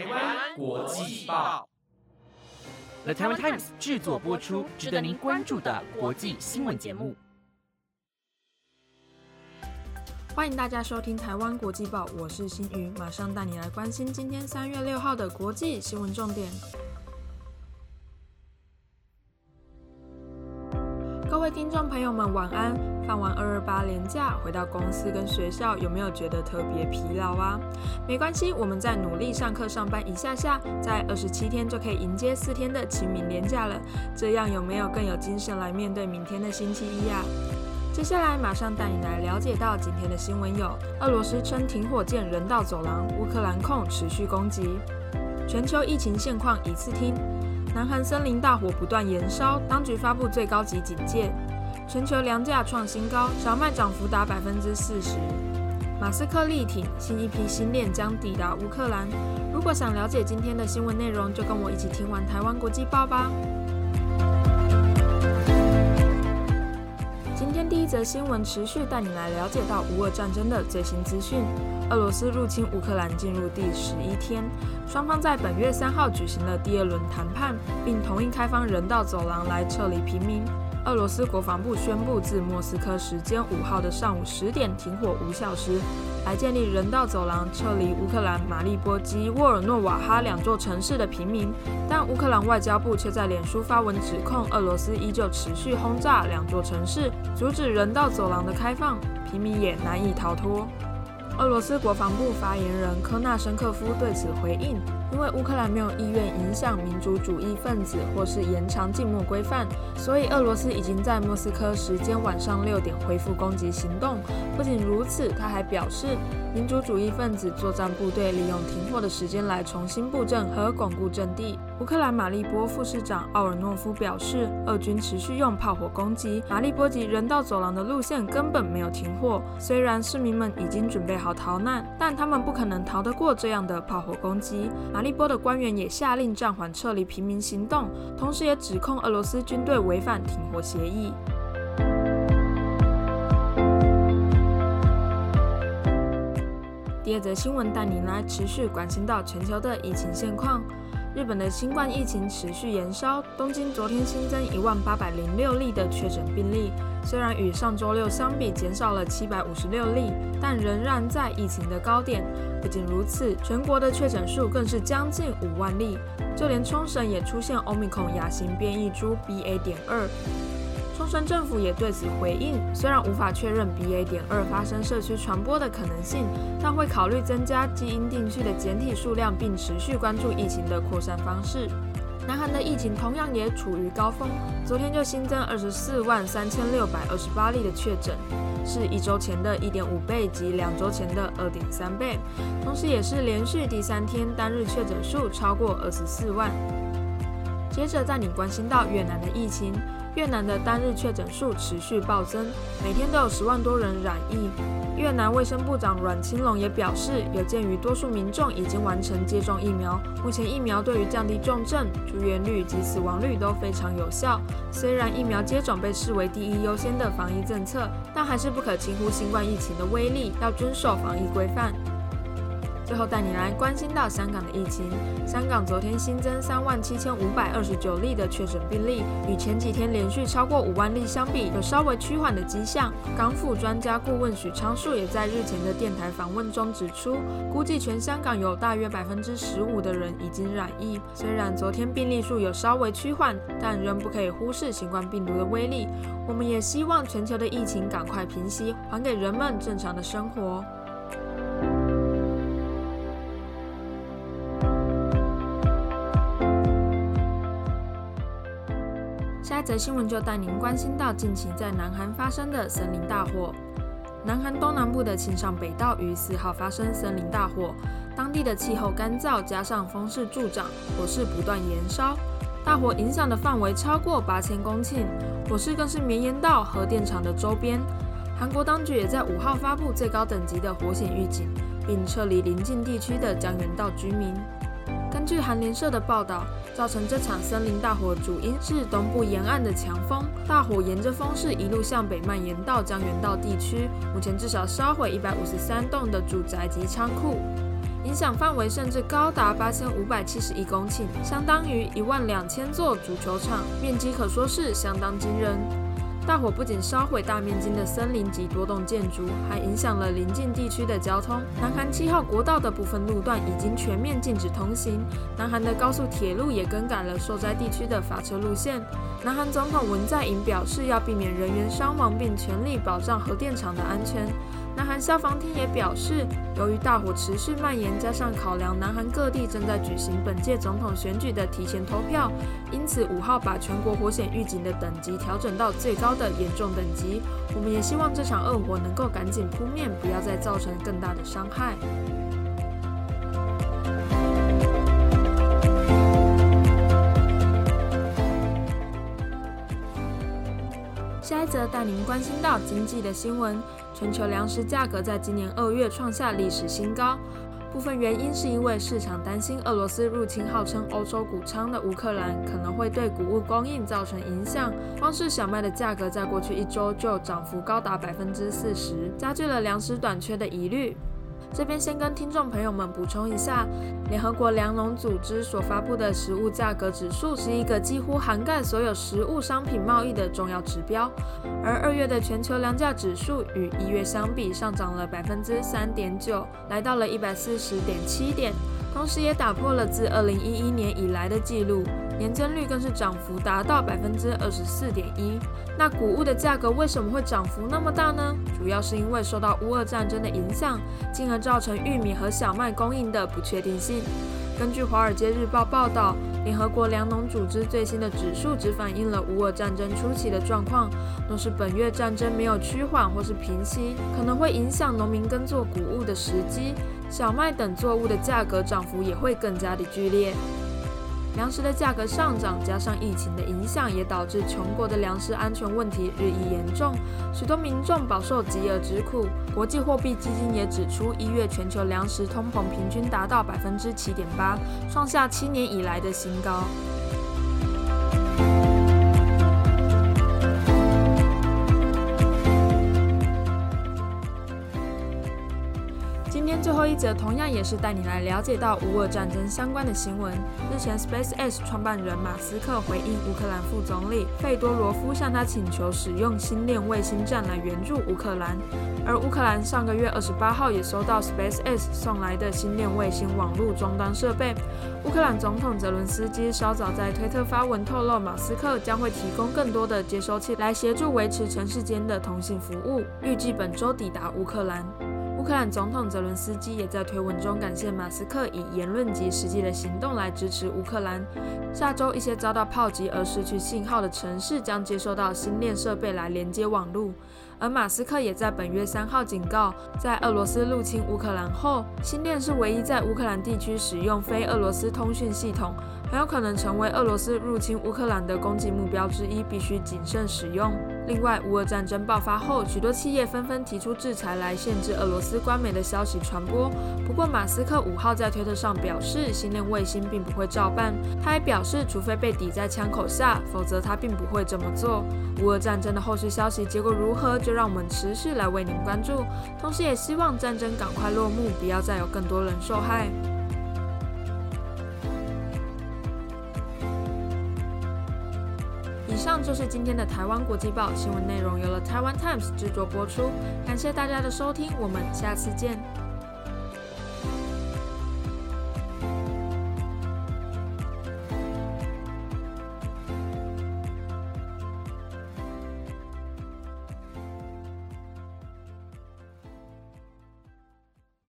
台湾国际报，The Taiwan Times 制作播出，值得您关注的国际新闻节目。欢迎大家收听台湾国际报，我是新宇，马上带你来关心今天三月六号的国际新闻重点。各位听众朋友们，晚安！放完二二八连假，回到公司跟学校，有没有觉得特别疲劳啊？没关系，我们在努力上课上班一下下，在二十七天就可以迎接四天的清明连假了。这样有没有更有精神来面对明天的星期一啊？接下来马上带你来了解到今天的新闻有：俄罗斯称停火箭人道走廊，乌克兰控持续攻击，全球疫情现况一次听。南韩森林大火不断燃烧，当局发布最高级警戒。全球粮价创新高，小麦涨幅达百分之四十。马斯克力挺新一批新链将抵达乌克兰。如果想了解今天的新闻内容，就跟我一起听完台湾国际报吧。则新闻持续带你来了解到无俄战争的最新资讯。俄罗斯入侵乌克兰进入第十一天，双方在本月三号举行了第二轮谈判，并同意开放人道走廊来撤离平民。俄罗斯国防部宣布，自莫斯科时间五号的上午十点停火五小时，来建立人道走廊撤离乌克兰马利波及沃尔诺瓦哈两座城市的平民。但乌克兰外交部却在脸书发文指控，俄罗斯依旧持续轰炸两座城市，阻止人道走廊的开放，平民也难以逃脱。俄罗斯国防部发言人科纳申科夫对此回应：“因为乌克兰没有意愿影响民族主义分子或是延长静默规范，所以俄罗斯已经在莫斯科时间晚上六点恢复攻击行动。不仅如此，他还表示，民族主义分子作战部队利用停火的时间来重新布阵和巩固阵地。”乌克兰马利波副市长奥尔诺夫表示，俄军持续用炮火攻击马利波及人道走廊的路线，根本没有停火。虽然市民们已经准备好逃难，但他们不可能逃得过这样的炮火攻击。马利波的官员也下令暂缓撤离平民行动，同时也指控俄罗斯军队违反停火协议。第二则新闻带你来持续关心到全球的疫情现况。日本的新冠疫情持续延烧，东京昨天新增一万八百零六例的确诊病例，虽然与上周六相比减少了七百五十六例，但仍然在疫情的高点。不仅如此，全国的确诊数更是将近五万例，就连冲绳也出现欧米孔亚型变异株 BA. 点二。冲绳政府也对此回应，虽然无法确认 BA. 点二发生社区传播的可能性，但会考虑增加基因定序的检体数量，并持续关注疫情的扩散方式。南韩的疫情同样也处于高峰，昨天就新增二十四万三千六百二十八例的确诊，是一周前的一点五倍及两周前的二点三倍，同时也是连续第三天单日确诊数超过二十四万。接着带你关心到越南的疫情。越南的单日确诊数持续暴增，每天都有十万多人染疫。越南卫生部长阮清龙也表示，有鉴于多数民众已经完成接种疫苗，目前疫苗对于降低重症、住院率及死亡率都非常有效。虽然疫苗接种被视为第一优先的防疫政策，但还是不可轻忽新冠疫情的威力，要遵守防疫规范。最后带你来关心到香港的疫情。香港昨天新增三万七千五百二十九例的确诊病例，与前几天连续超过五万例相比，有稍微趋缓的迹象。港府专家顾问许昌树也在日前的电台访问中指出，估计全香港有大约百分之十五的人已经染疫。虽然昨天病例数有稍微趋缓，但仍不可以忽视新冠病毒的威力。我们也希望全球的疫情赶快平息，还给人们正常的生活。下一则新闻就带您关心到近期在南韩发生的森林大火。南韩东南部的庆尚北道于四号发生森林大火，当地的气候干燥，加上风势助长，火势不断延烧。大火影响的范围超过八千公顷，火势更是绵延到核电厂的周边。韩国当局也在五号发布最高等级的火险预警，并撤离邻近地区的江原道居民。据韩联社的报道，造成这场森林大火主因是东部沿岸的强风。大火沿着风势一路向北蔓延到江原道地区，目前至少烧毁一百五十三栋的住宅及仓库。影响范围甚至高达八千五百七十一公顷，相当于一万两千座足球场，面积可说是相当惊人。大火不仅烧毁大面积的森林及多栋建筑，还影响了邻近地区的交通。南韩七号国道的部分路段已经全面禁止通行，南韩的高速铁路也更改了受灾地区的发车路线。南韩总统文在寅表示，要避免人员伤亡，并全力保障核电厂的安全。南韩消防厅也表示，由于大火持续蔓延，加上考量南韩各地正在举行本届总统选举的提前投票，因此五号把全国火险预警的等级调整到最高的严重等级。我们也希望这场恶火能够赶紧扑灭，不要再造成更大的伤害。下一则带您关心到经济的新闻。全球粮食价格在今年二月创下历史新高，部分原因是因为市场担心俄罗斯入侵号称欧洲谷仓的乌克兰，可能会对谷物供应造成影响。光是小麦的价格在过去一周就涨幅高达百分之四十，加剧了粮食短缺的疑虑。这边先跟听众朋友们补充一下，联合国粮农组织所发布的食物价格指数是一个几乎涵盖所有食物商品贸易的重要指标，而二月的全球粮价指数与一月相比上涨了百分之三点九，来到了一百四十点七点，同时也打破了自二零一一年以来的记录。年增率更是涨幅达到百分之二十四点一。那谷物的价格为什么会涨幅那么大呢？主要是因为受到乌俄战争的影响，进而造成玉米和小麦供应的不确定性。根据《华尔街日报》报道，联合国粮农组织最新的指数只反映了无俄战争初期的状况。若是本月战争没有趋缓或是平息，可能会影响农民耕作谷物的时机，小麦等作物的价格涨幅也会更加的剧烈。粮食的价格上涨，加上疫情的影响，也导致全国的粮食安全问题日益严重，许多民众饱受饥饿之苦。国际货币基金也指出，一月全球粮食通膨平均达到百分之七点八，创下七年以来的新高。后一则同样也是带你来了解到乌俄战争相关的新闻。日前，SpaceX 创办人马斯克回应乌克兰副总理费多罗夫向他请求使用星链卫星站来援助乌克兰，而乌克兰上个月二十八号也收到 SpaceX 送来的星链卫星网络终端设备。乌克兰总统泽伦斯基稍早在推特发文透露，马斯克将会提供更多的接收器来协助维持城市间的通信服务，预计本周抵达乌克兰。乌克兰总统泽伦斯基也在推文中感谢马斯克以言论及实际的行动来支持乌克兰。下周，一些遭到炮击而失去信号的城市将接收到星链设备来连接网络。而马斯克也在本月三号警告，在俄罗斯入侵乌克兰后，星链是唯一在乌克兰地区使用非俄罗斯通讯系统。很有可能成为俄罗斯入侵乌克兰的攻击目标之一，必须谨慎使用。另外，乌俄战争爆发后，许多企业纷纷提出制裁来限制俄罗斯官媒的消息传播。不过，马斯克五号在推特上表示，星链卫星并不会照办。他还表示，除非被抵在枪口下，否则他并不会这么做。乌俄战争的后续消息结果如何，就让我们持续来为您关注。同时，也希望战争赶快落幕，不要再有更多人受害。就是今天的台湾国际报新闻内容，由了台湾 Times 制作播出，感谢大家的收听，我们下次见。